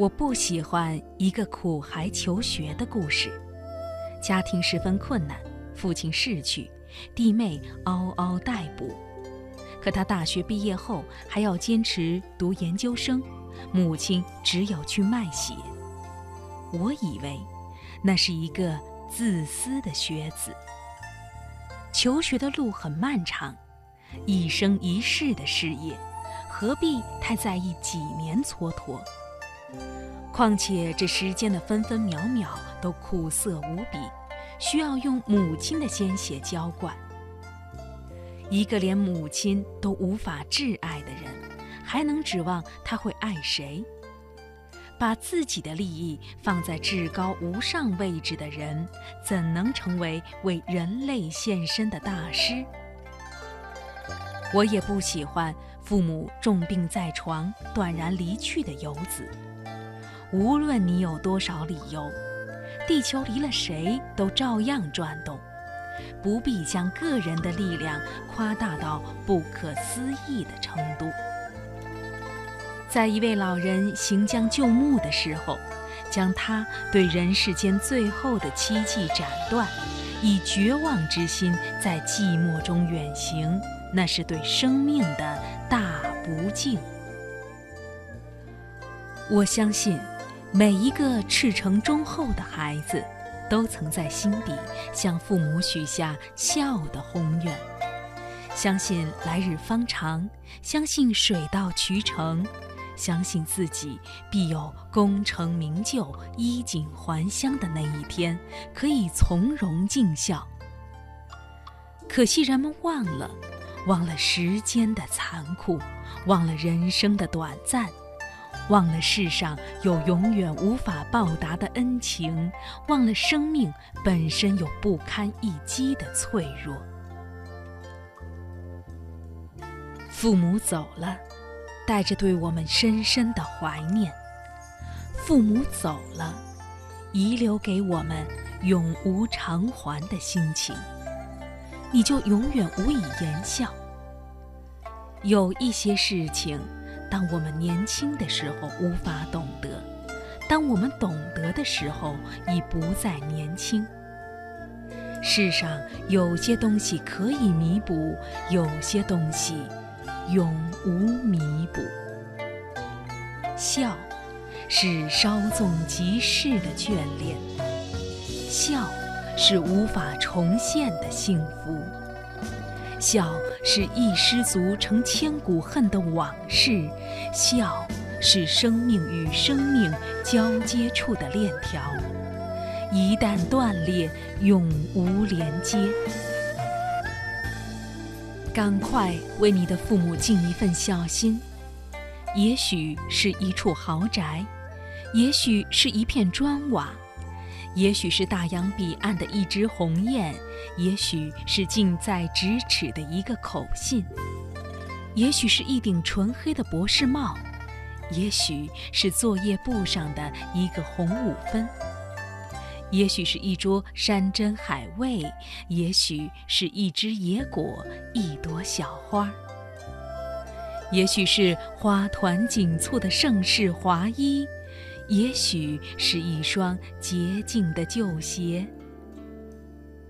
我不喜欢一个苦孩求学的故事。家庭十分困难，父亲逝去，弟妹嗷嗷待哺。可他大学毕业后还要坚持读研究生，母亲只有去卖血。我以为那是一个自私的学子。求学的路很漫长，一生一世的事业，何必太在意几年蹉跎？况且这时间的分分秒秒都苦涩无比，需要用母亲的鲜血浇灌。一个连母亲都无法挚爱的人，还能指望他会爱谁？把自己的利益放在至高无上位置的人，怎能成为为人类献身的大师？我也不喜欢父母重病在床、断然离去的游子。无论你有多少理由，地球离了谁都照样转动。不必将个人的力量夸大到不可思议的程度。在一位老人行将就木的时候，将他对人世间最后的期冀斩断，以绝望之心在寂寞中远行，那是对生命的大不敬。我相信，每一个赤诚忠厚的孩子。都曾在心底向父母许下孝的宏愿，相信来日方长，相信水到渠成，相信自己必有功成名就、衣锦还乡的那一天，可以从容尽孝。可惜人们忘了，忘了时间的残酷，忘了人生的短暂。忘了世上有永远无法报答的恩情，忘了生命本身有不堪一击的脆弱。父母走了，带着对我们深深的怀念；父母走了，遗留给我们永无偿还的心情。你就永远无以言笑。有一些事情。当我们年轻的时候无法懂得，当我们懂得的时候已不再年轻。世上有些东西可以弥补，有些东西永无弥补。笑，是稍纵即逝的眷恋；笑，是无法重现的幸福。笑是一失足成千古恨的往事，笑是生命与生命交接处的链条，一旦断裂，永无连接。赶快为你的父母尽一份孝心，也许是一处豪宅，也许是一片砖瓦。也许是大洋彼岸的一只鸿雁，也许是近在咫尺的一个口信，也许是一顶纯黑的博士帽，也许是作业簿上的一个红五分，也许是一桌山珍海味，也许是一只野果，一朵小花，也许是花团锦簇的盛世华衣。也许是一双洁净的旧鞋，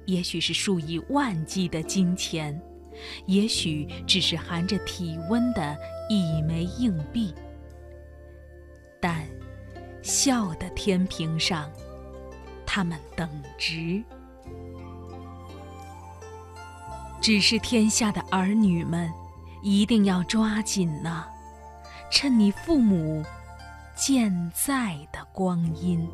也许是数以万计的金钱，也许只是含着体温的一枚硬币。但笑的天平上，他们等值。只是天下的儿女们，一定要抓紧呐，趁你父母。健在的光阴。